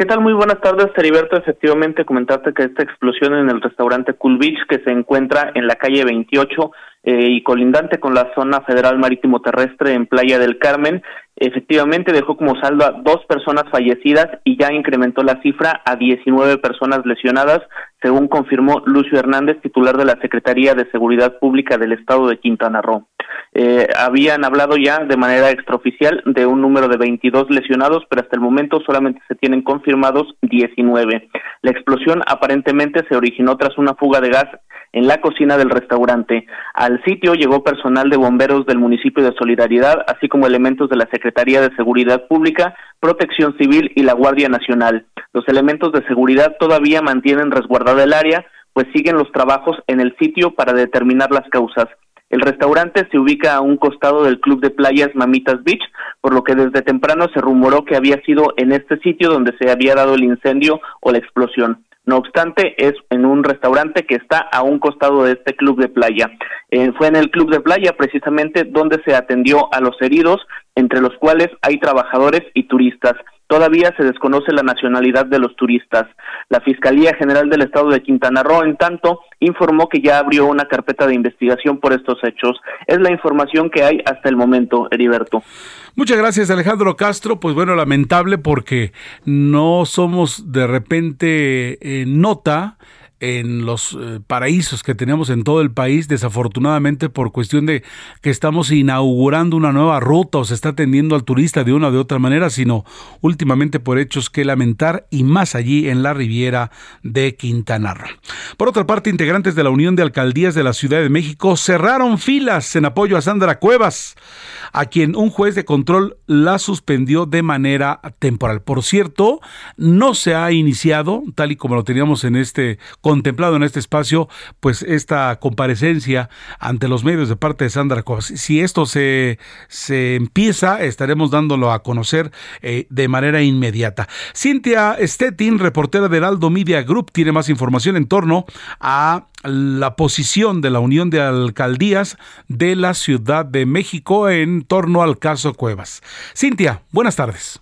¿Qué tal? Muy buenas tardes, Heriberto. Efectivamente, comentarte que esta explosión en el restaurante Cool Beach, que se encuentra en la calle 28 eh, y colindante con la zona federal marítimo terrestre en Playa del Carmen, efectivamente dejó como saldo a dos personas fallecidas y ya incrementó la cifra a 19 personas lesionadas, según confirmó Lucio Hernández, titular de la Secretaría de Seguridad Pública del Estado de Quintana Roo. Eh, habían hablado ya de manera extraoficial de un número de 22 lesionados, pero hasta el momento solamente se tienen confirmados 19. La explosión aparentemente se originó tras una fuga de gas en la cocina del restaurante. Al sitio llegó personal de bomberos del municipio de Solidaridad, así como elementos de la Secretaría de Seguridad Pública, Protección Civil y la Guardia Nacional. Los elementos de seguridad todavía mantienen resguardada el área, pues siguen los trabajos en el sitio para determinar las causas. El restaurante se ubica a un costado del club de playas Mamitas Beach, por lo que desde temprano se rumoró que había sido en este sitio donde se había dado el incendio o la explosión. No obstante, es en un restaurante que está a un costado de este club de playa. Eh, fue en el club de playa precisamente donde se atendió a los heridos, entre los cuales hay trabajadores y turistas. Todavía se desconoce la nacionalidad de los turistas. La Fiscalía General del Estado de Quintana Roo, en tanto, informó que ya abrió una carpeta de investigación por estos hechos. Es la información que hay hasta el momento, Heriberto. Muchas gracias Alejandro Castro. Pues bueno, lamentable porque no somos de repente eh, nota en los eh, paraísos que tenemos en todo el país, desafortunadamente por cuestión de que estamos inaugurando una nueva ruta o se está atendiendo al turista de una o de otra manera, sino últimamente por hechos que lamentar y más allí en la Riviera de Quintana Roo. Por otra parte, integrantes de la Unión de Alcaldías de la Ciudad de México cerraron filas en apoyo a Sandra Cuevas, a quien un juez de control la suspendió de manera temporal. Por cierto, no se ha iniciado, tal y como lo teníamos en este contemplado en este espacio, pues esta comparecencia ante los medios de parte de Sandra Cuevas. Si esto se, se empieza, estaremos dándolo a conocer eh, de manera inmediata. Cintia Stettin, reportera del Aldo Media Group, tiene más información en torno a la posición de la Unión de Alcaldías de la Ciudad de México en torno al caso Cuevas. Cintia, buenas tardes.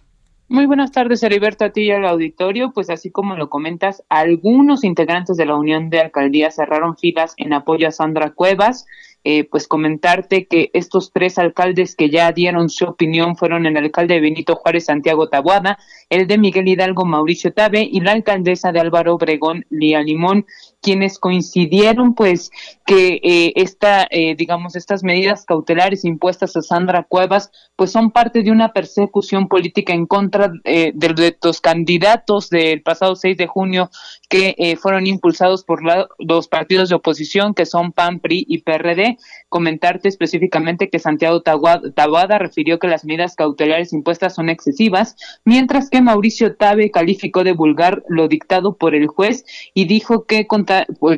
Muy buenas tardes, Heriberto, a ti y al auditorio. Pues así como lo comentas, algunos integrantes de la Unión de Alcaldías cerraron filas en apoyo a Sandra Cuevas. Eh, pues comentarte que estos tres alcaldes que ya dieron su opinión fueron el alcalde Benito Juárez Santiago Tabuada, el de Miguel Hidalgo Mauricio Tabe y la alcaldesa de Álvaro Obregón Lía Limón quienes coincidieron pues que eh, esta eh, digamos estas medidas cautelares impuestas a Sandra Cuevas pues son parte de una persecución política en contra eh, de, los candidatos del pasado 6 de junio que eh, fueron impulsados por los partidos de oposición que son PAN, PRI y PRD. Comentarte específicamente que Santiago Tabada refirió que las medidas cautelares impuestas son excesivas, mientras que Mauricio Tabe calificó de vulgar lo dictado por el juez y dijo que,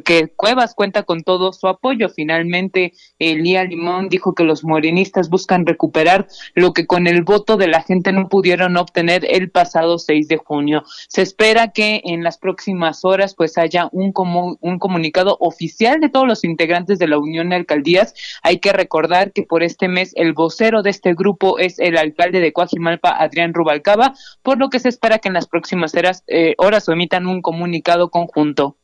que Cuevas cuenta con todo su apoyo. Finalmente, Elía Limón dijo que los morenistas buscan recuperar lo que con el voto de la gente no pudieron obtener el pasado 6 de junio. Se espera que en las próximas horas pues haya un, un comunicado oficial de todos los integrantes de la Unión de Alcaldías. Hay que recordar que por este mes el vocero de este grupo es el alcalde de Coajimalpa, Adrián Rubalcaba, por lo que se espera que en las próximas horas, eh, horas emitan un comunicado conjunto.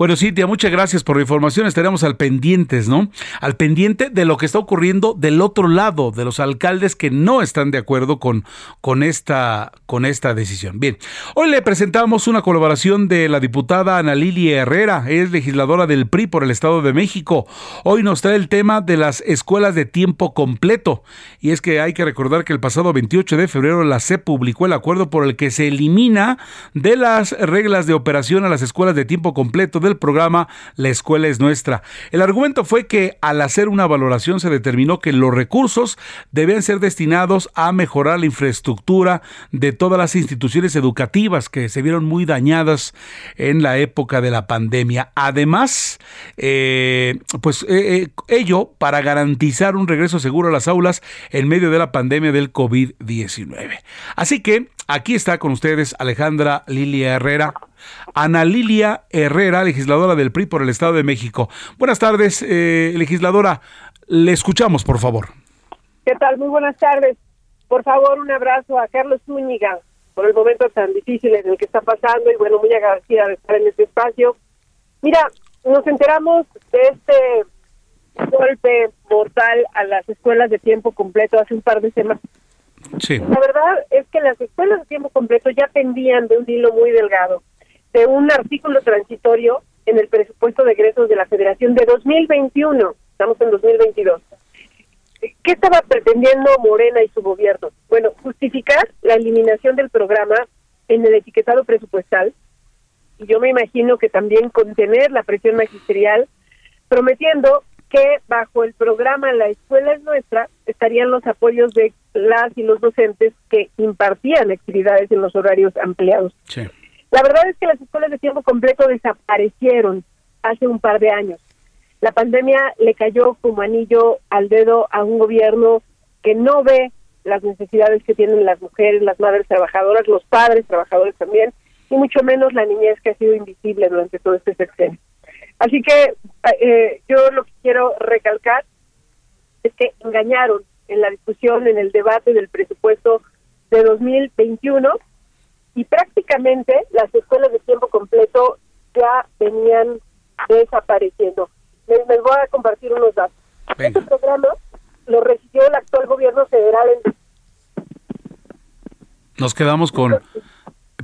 Bueno, Cintia, muchas gracias por la información. Estaremos al pendientes, ¿no? Al pendiente de lo que está ocurriendo del otro lado, de los alcaldes que no están de acuerdo con, con, esta, con esta decisión. Bien, hoy le presentamos una colaboración de la diputada Ana Lilia Herrera, es legisladora del PRI por el Estado de México. Hoy nos trae el tema de las escuelas de tiempo completo. Y es que hay que recordar que el pasado 28 de febrero la CEP publicó el acuerdo por el que se elimina de las reglas de operación a las escuelas de tiempo completo el programa La Escuela es Nuestra. El argumento fue que al hacer una valoración se determinó que los recursos debían ser destinados a mejorar la infraestructura de todas las instituciones educativas que se vieron muy dañadas en la época de la pandemia. Además, eh, pues eh, eh, ello para garantizar un regreso seguro a las aulas en medio de la pandemia del COVID-19. Así que aquí está con ustedes Alejandra Lilia Herrera Ana Lilia Herrera, legisladora del PRI por el Estado de México. Buenas tardes, eh, legisladora. Le escuchamos, por favor. ¿Qué tal? Muy buenas tardes. Por favor, un abrazo a Carlos Zúñiga por el momento tan difícil en el que está pasando y bueno, muy agradecida de estar en este espacio. Mira, nos enteramos de este golpe mortal a las escuelas de tiempo completo hace un par de semanas. Sí. La verdad es que las escuelas de tiempo completo ya pendían de un hilo muy delgado de un artículo transitorio en el presupuesto de egresos de la Federación de 2021. Estamos en 2022. ¿Qué estaba pretendiendo Morena y su gobierno? Bueno, justificar la eliminación del programa en el etiquetado presupuestal y yo me imagino que también contener la presión magisterial, prometiendo que bajo el programa La Escuela es Nuestra estarían los apoyos de las y los docentes que impartían actividades en los horarios ampliados. Sí. La verdad es que las escuelas de tiempo completo desaparecieron hace un par de años. La pandemia le cayó como anillo al dedo a un gobierno que no ve las necesidades que tienen las mujeres, las madres trabajadoras, los padres trabajadores también, y mucho menos la niñez que ha sido invisible durante todo este sexenio. Así que eh, yo lo que quiero recalcar es que engañaron en la discusión, en el debate del presupuesto de 2021 y prácticamente las escuelas de tiempo completo ya venían desapareciendo. Les, voy a compartir unos datos. Este programa lo recibió el actual gobierno federal en... Nos quedamos con...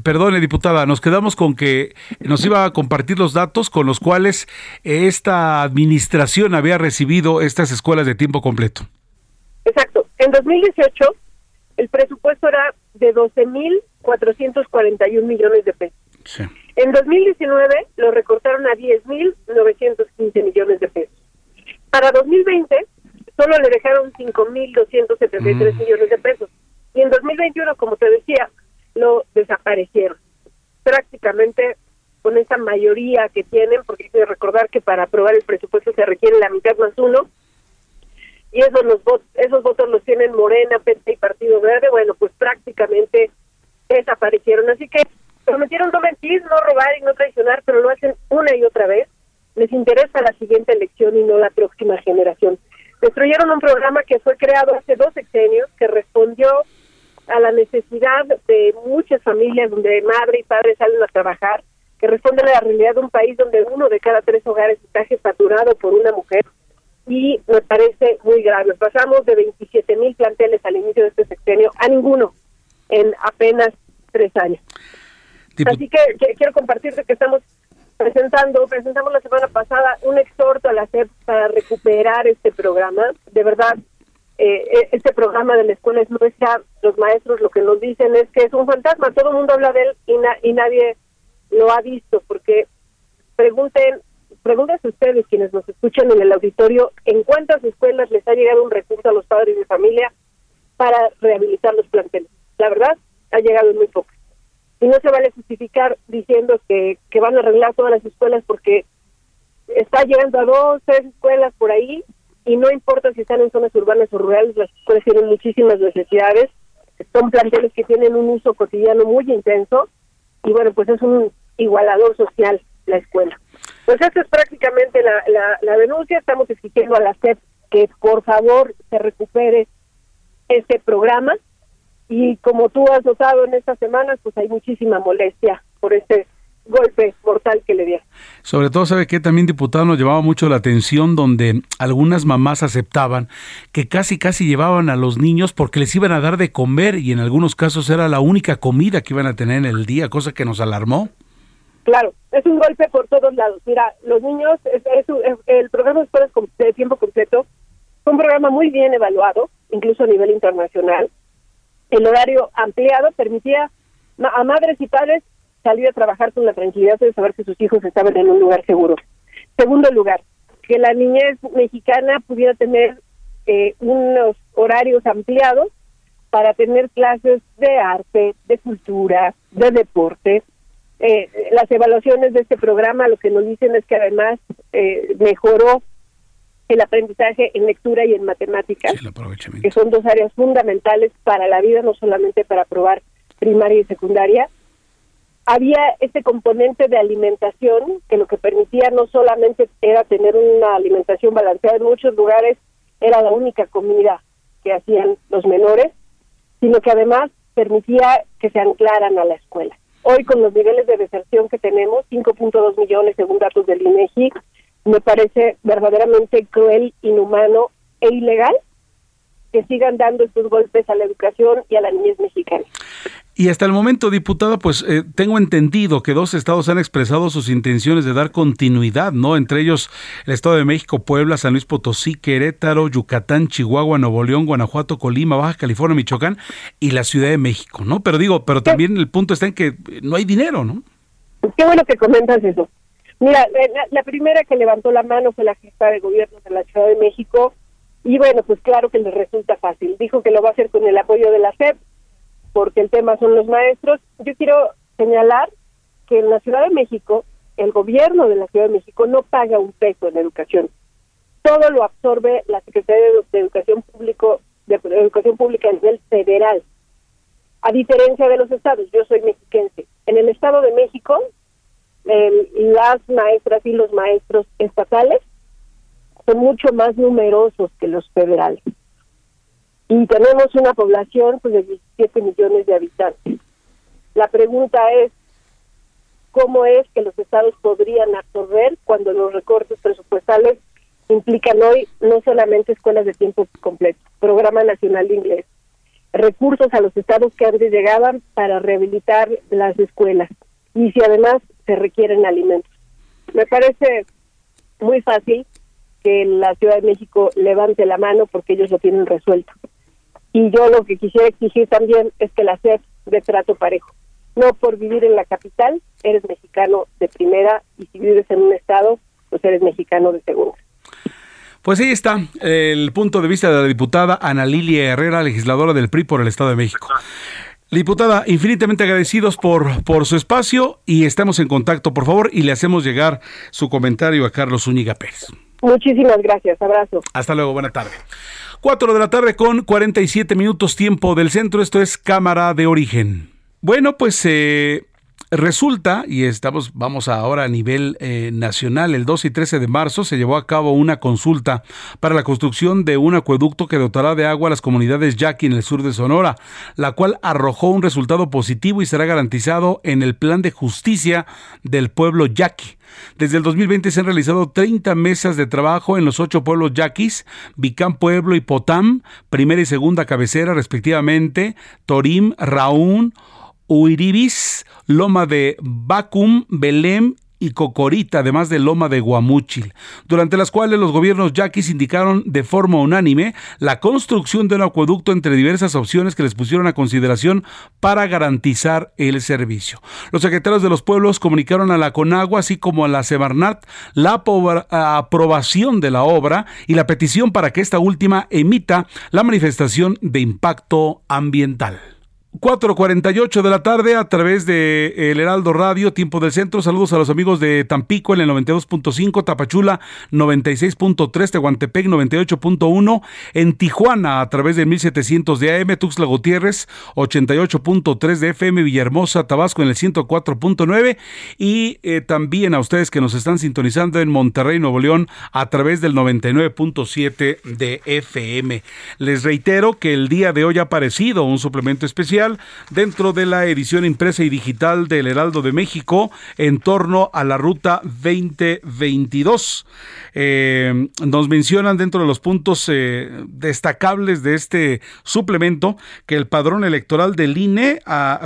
Perdone, diputada, nos quedamos con que nos iba a compartir los datos con los cuales esta administración había recibido estas escuelas de tiempo completo. Exacto. En 2018 el presupuesto era de 12.441 millones de pesos. En 2019 lo recortaron a 10.915 millones de pesos. Para 2020 solo le dejaron 5.273 mm. millones de pesos. Y en 2021, como te decía, lo desaparecieron. Prácticamente con esa mayoría que tienen, porque hay que recordar que para aprobar el presupuesto se requiere la mitad más uno, y esos, votos, esos votos los tienen Morena, PT y Partido Verde, bueno, pues prácticamente desaparecieron. Así que prometieron no mentir, no robar y no traicionar, pero lo hacen una y otra vez. Les interesa la siguiente elección y no la próxima generación. Destruyeron un programa que fue creado hace dos sexenios, que respondió a la necesidad de muchas familias donde madre y padre salen a trabajar, que responde a la realidad de un país donde uno de cada tres hogares está saturado por una mujer y me parece muy grave. Pasamos de 27 mil planteles al inicio de este sexenio a ninguno en apenas tres años. Así que, quiero compartirte que estamos presentando, presentamos la semana pasada un exhorto a la SEP para recuperar este programa. De verdad, eh, e, este programa de la escuela es nuestra. Los maestros lo que nos dicen es que es un fantasma. Todo el mundo habla de él y, y nadie lo ha visto porque pregunten pregúntense ustedes quienes nos escuchan en el auditorio en cuántas escuelas les ha llegado un recurso a los padres de familia para rehabilitar los planteles. La verdad, ha llegado en muy poco. Y no se vale justificar diciendo que, que van a arreglar todas las escuelas porque está llegando a dos, tres escuelas por ahí y no importa si están en zonas urbanas o rurales, las escuelas tienen muchísimas necesidades, son planteles que tienen un uso cotidiano muy intenso y bueno, pues es un igualador social la escuela. Pues esta es prácticamente la, la, la denuncia, estamos exigiendo a la SEP que por favor se recupere este programa y como tú has notado en estas semanas, pues hay muchísima molestia por este golpe mortal que le dio. Sobre todo, ¿sabe que También, diputado, nos llevaba mucho la atención donde algunas mamás aceptaban que casi, casi llevaban a los niños porque les iban a dar de comer y en algunos casos era la única comida que iban a tener en el día, cosa que nos alarmó. Claro, es un golpe por todos lados. Mira, los niños, es, el programa de escuelas de tiempo completo fue un programa muy bien evaluado, incluso a nivel internacional. El horario ampliado permitía a madres y padres salir a trabajar con la tranquilidad de saber que sus hijos estaban en un lugar seguro. Segundo lugar, que la niñez mexicana pudiera tener eh, unos horarios ampliados para tener clases de arte, de cultura, de deporte, eh, las evaluaciones de este programa lo que nos dicen es que además eh, mejoró el aprendizaje en lectura y en matemáticas, que son dos áreas fundamentales para la vida, no solamente para aprobar primaria y secundaria. Había este componente de alimentación que lo que permitía no solamente era tener una alimentación balanceada, en muchos lugares era la única comida que hacían los menores, sino que además permitía que se anclaran a la escuela. Hoy con los niveles de deserción que tenemos, 5.2 millones según datos del INEGI, me parece verdaderamente cruel, inhumano e ilegal que sigan dando estos golpes a la educación y a la niñez mexicana. Y hasta el momento, diputada, pues eh, tengo entendido que dos estados han expresado sus intenciones de dar continuidad, ¿no? Entre ellos el Estado de México, Puebla, San Luis Potosí, Querétaro, Yucatán, Chihuahua, Nuevo León, Guanajuato, Colima, Baja California, Michoacán y la Ciudad de México, ¿no? Pero digo, pero también el punto está en que no hay dinero, ¿no? Qué bueno que comentas eso. Mira, la, primera que levantó la mano fue la jefa de gobierno de la Ciudad de México y bueno, pues claro que le resulta fácil. Dijo que lo va a hacer con el apoyo de la SEP porque el tema son los maestros. Yo quiero señalar que en la Ciudad de México, el gobierno de la Ciudad de México no paga un peso en educación. Todo lo absorbe la Secretaría de Educación Público de Educación Pública a nivel federal. A diferencia de los estados, yo soy mexiquense. En el Estado de México, las maestras y los maestros estatales son mucho más numerosos que los federales y tenemos una población pues, de 17 millones de habitantes. La pregunta es, ¿cómo es que los estados podrían absorber cuando los recortes presupuestales implican hoy no solamente escuelas de tiempo completo, Programa Nacional de Inglés, recursos a los estados que antes llegaban para rehabilitar las escuelas y si además se requieren alimentos. Me parece muy fácil que la Ciudad de México levante la mano porque ellos lo tienen resuelto. Y yo lo que quisiera exigir también es que la SEP de trato parejo. No por vivir en la capital, eres mexicano de primera y si vives en un estado, pues eres mexicano de segunda. Pues ahí está el punto de vista de la diputada Ana Lilia Herrera, legisladora del PRI por el Estado de México. Diputada, infinitamente agradecidos por, por su espacio y estamos en contacto, por favor, y le hacemos llegar su comentario a Carlos Zúñiga Pérez. Muchísimas gracias, abrazo. Hasta luego, buena tarde. Cuatro de la tarde con 47 minutos tiempo del centro, esto es Cámara de Origen. Bueno, pues eh, Resulta, y estamos, vamos ahora a nivel eh, nacional, el 12 y 13 de marzo se llevó a cabo una consulta para la construcción de un acueducto que dotará de agua a las comunidades yaqui en el sur de Sonora, la cual arrojó un resultado positivo y será garantizado en el plan de justicia del pueblo yaqui. Desde el 2020 se han realizado 30 mesas de trabajo en los ocho pueblos yaquis, Vicán Pueblo y Potam, primera y segunda cabecera respectivamente, Torim, Raún, Uiribis, Loma de Bacum, Belém y Cocorita, además de Loma de Guamúchil, durante las cuales los gobiernos yaquis indicaron de forma unánime la construcción de un acueducto entre diversas opciones que les pusieron a consideración para garantizar el servicio. Los secretarios de los pueblos comunicaron a la Conagua, así como a la Semarnat, la aprobación de la obra y la petición para que esta última emita la manifestación de impacto ambiental. 4.48 de la tarde a través de El Heraldo Radio, tiempo del centro. Saludos a los amigos de Tampico en el 92.5, Tapachula 96.3, Tehuantepec 98.1, en Tijuana a través de 1700 de AM, Tuxtla Gutiérrez 88.3 de FM, Villahermosa, Tabasco en el 104.9 y eh, también a ustedes que nos están sintonizando en Monterrey, Nuevo León a través del 99.7 de FM. Les reitero que el día de hoy ha aparecido un suplemento especial dentro de la edición impresa y digital del Heraldo de México en torno a la ruta 2022. Eh, nos mencionan dentro de los puntos eh, destacables de este suplemento que el padrón electoral del INE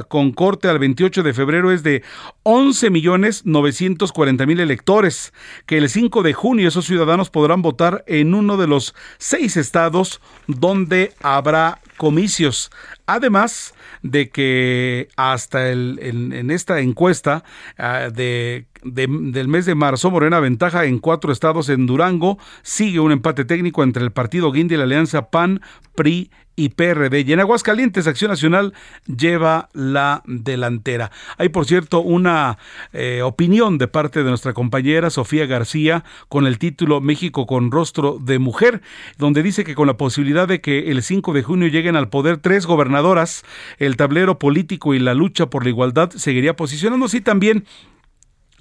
con corte al 28 de febrero es de 11 millones 940 mil electores, que el 5 de junio esos ciudadanos podrán votar en uno de los seis estados donde habrá comicios. Además de que hasta el, en, esta encuesta ah, de, del mes de marzo, Morena ventaja en cuatro estados en Durango, sigue un empate técnico entre el partido Guindy y la alianza PAN, PRI y PRD. Y en Aguascalientes, Acción Nacional lleva la delantera. Hay, por cierto, una eh, opinión de parte de nuestra compañera Sofía García con el título México con rostro de mujer, donde dice que con la posibilidad de que el 5 de junio lleguen al poder tres gobernadoras, el tablero político y la lucha por la igualdad seguiría posicionándose y también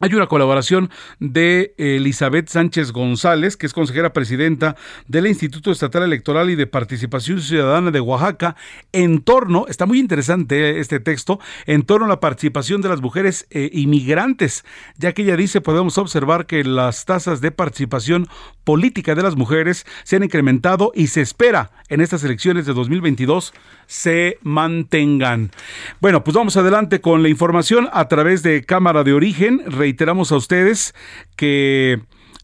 hay una colaboración de Elizabeth Sánchez González, que es consejera presidenta del Instituto Estatal Electoral y de Participación Ciudadana de Oaxaca, en torno, está muy interesante este texto, en torno a la participación de las mujeres eh, inmigrantes, ya que ella dice, podemos observar que las tasas de participación política de las mujeres se han incrementado y se espera en estas elecciones de 2022 se mantengan. Bueno, pues vamos adelante con la información a través de Cámara de Origen reiteramos a ustedes que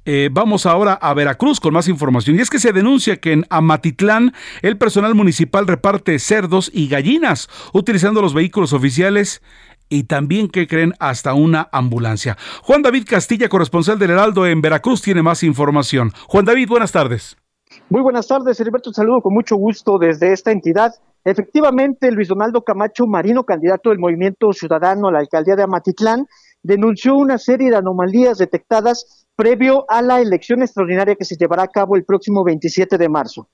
eh, vamos ahora a Veracruz con más información. Y es que se denuncia que en Amatitlán el personal municipal reparte cerdos y gallinas utilizando los vehículos oficiales y también que creen hasta una ambulancia. Juan David Castilla, corresponsal del Heraldo en Veracruz, tiene más información. Juan David, buenas tardes. Muy buenas tardes, Heriberto. Saludo con mucho gusto desde esta entidad. Efectivamente, Luis Donaldo Camacho Marino, candidato del Movimiento Ciudadano a la alcaldía de Amatitlán, denunció una serie de anomalías detectadas previo a la elección extraordinaria que se llevará a cabo el próximo 27 de marzo.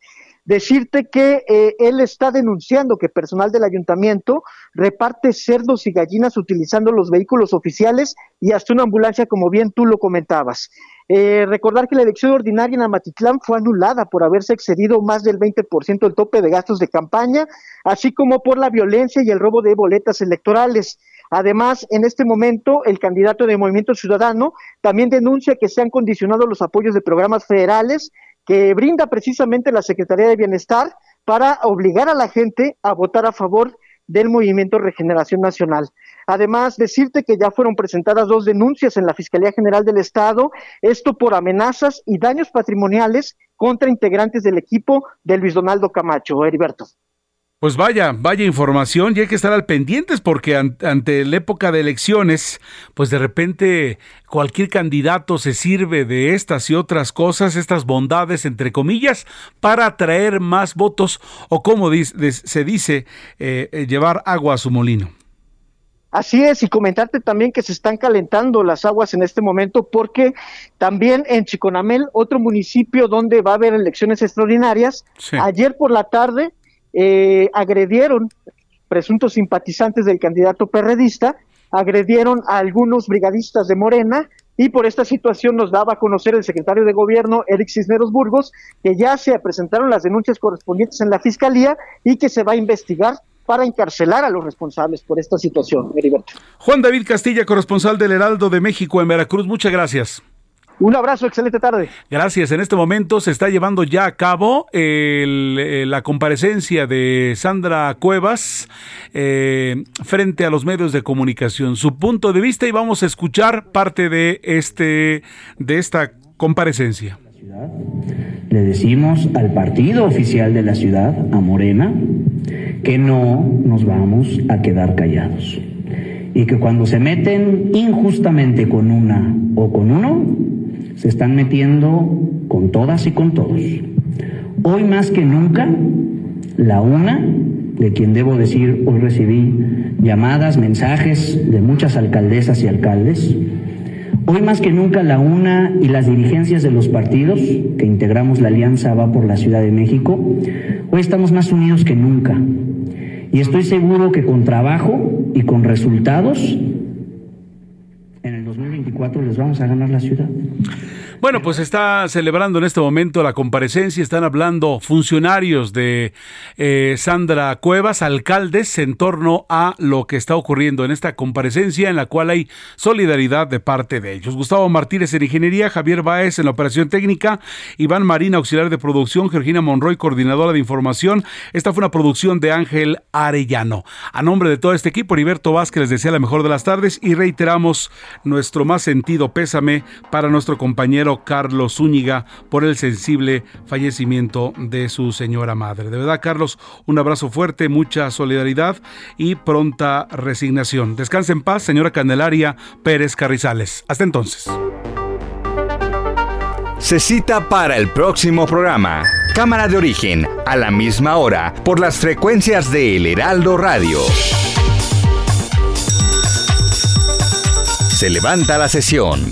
Decirte que eh, él está denunciando que personal del ayuntamiento reparte cerdos y gallinas utilizando los vehículos oficiales y hasta una ambulancia, como bien tú lo comentabas. Eh, recordar que la elección ordinaria en Amatitlán fue anulada por haberse excedido más del 20% del tope de gastos de campaña, así como por la violencia y el robo de boletas electorales. Además, en este momento, el candidato de Movimiento Ciudadano también denuncia que se han condicionado los apoyos de programas federales que brinda precisamente la Secretaría de Bienestar para obligar a la gente a votar a favor del Movimiento Regeneración Nacional. Además, decirte que ya fueron presentadas dos denuncias en la Fiscalía General del Estado, esto por amenazas y daños patrimoniales contra integrantes del equipo de Luis Donaldo Camacho. Heriberto. Pues vaya, vaya información y hay que estar al pendientes porque ante la época de elecciones, pues de repente cualquier candidato se sirve de estas y otras cosas, estas bondades entre comillas, para atraer más votos o como se dice, eh, eh, llevar agua a su molino. Así es, y comentarte también que se están calentando las aguas en este momento porque también en Chiconamel, otro municipio donde va a haber elecciones extraordinarias, ayer por la tarde eh, agredieron presuntos simpatizantes del candidato perredista, agredieron a algunos brigadistas de Morena y por esta situación nos daba a conocer el secretario de gobierno, Eric Cisneros Burgos, que ya se presentaron las denuncias correspondientes en la fiscalía y que se va a investigar para encarcelar a los responsables por esta situación. Juan David Castilla, corresponsal del Heraldo de México en Veracruz, muchas gracias. Un abrazo, excelente tarde. Gracias. En este momento se está llevando ya a cabo eh, la comparecencia de Sandra Cuevas eh, frente a los medios de comunicación. Su punto de vista y vamos a escuchar parte de este de esta comparecencia. Le decimos al partido oficial de la ciudad, a Morena, que no nos vamos a quedar callados y que cuando se meten injustamente con una o con uno, se están metiendo con todas y con todos. Hoy más que nunca, la una, de quien debo decir, hoy recibí llamadas, mensajes de muchas alcaldesas y alcaldes, Hoy más que nunca la UNA y las dirigencias de los partidos que integramos la alianza Va por la Ciudad de México, hoy estamos más unidos que nunca. Y estoy seguro que con trabajo y con resultados en el 2024 les vamos a ganar la ciudad. Bueno, pues está celebrando en este momento la comparecencia, están hablando funcionarios de eh, Sandra Cuevas, alcaldes, en torno a lo que está ocurriendo en esta comparecencia en la cual hay solidaridad de parte de ellos. Gustavo Martínez en Ingeniería, Javier Baez en la Operación Técnica, Iván Marina, auxiliar de producción, Georgina Monroy, coordinadora de información. Esta fue una producción de Ángel Arellano. A nombre de todo este equipo, Heriberto Vázquez les desea la mejor de las tardes y reiteramos nuestro más sentido pésame para nuestro compañero Carlos Zúñiga por el sensible fallecimiento de su señora madre. De verdad, Carlos, un abrazo fuerte, mucha solidaridad y pronta resignación. Descanse en paz, señora Candelaria Pérez Carrizales. Hasta entonces. Se cita para el próximo programa. Cámara de origen, a la misma hora, por las frecuencias de El Heraldo Radio. Se levanta la sesión.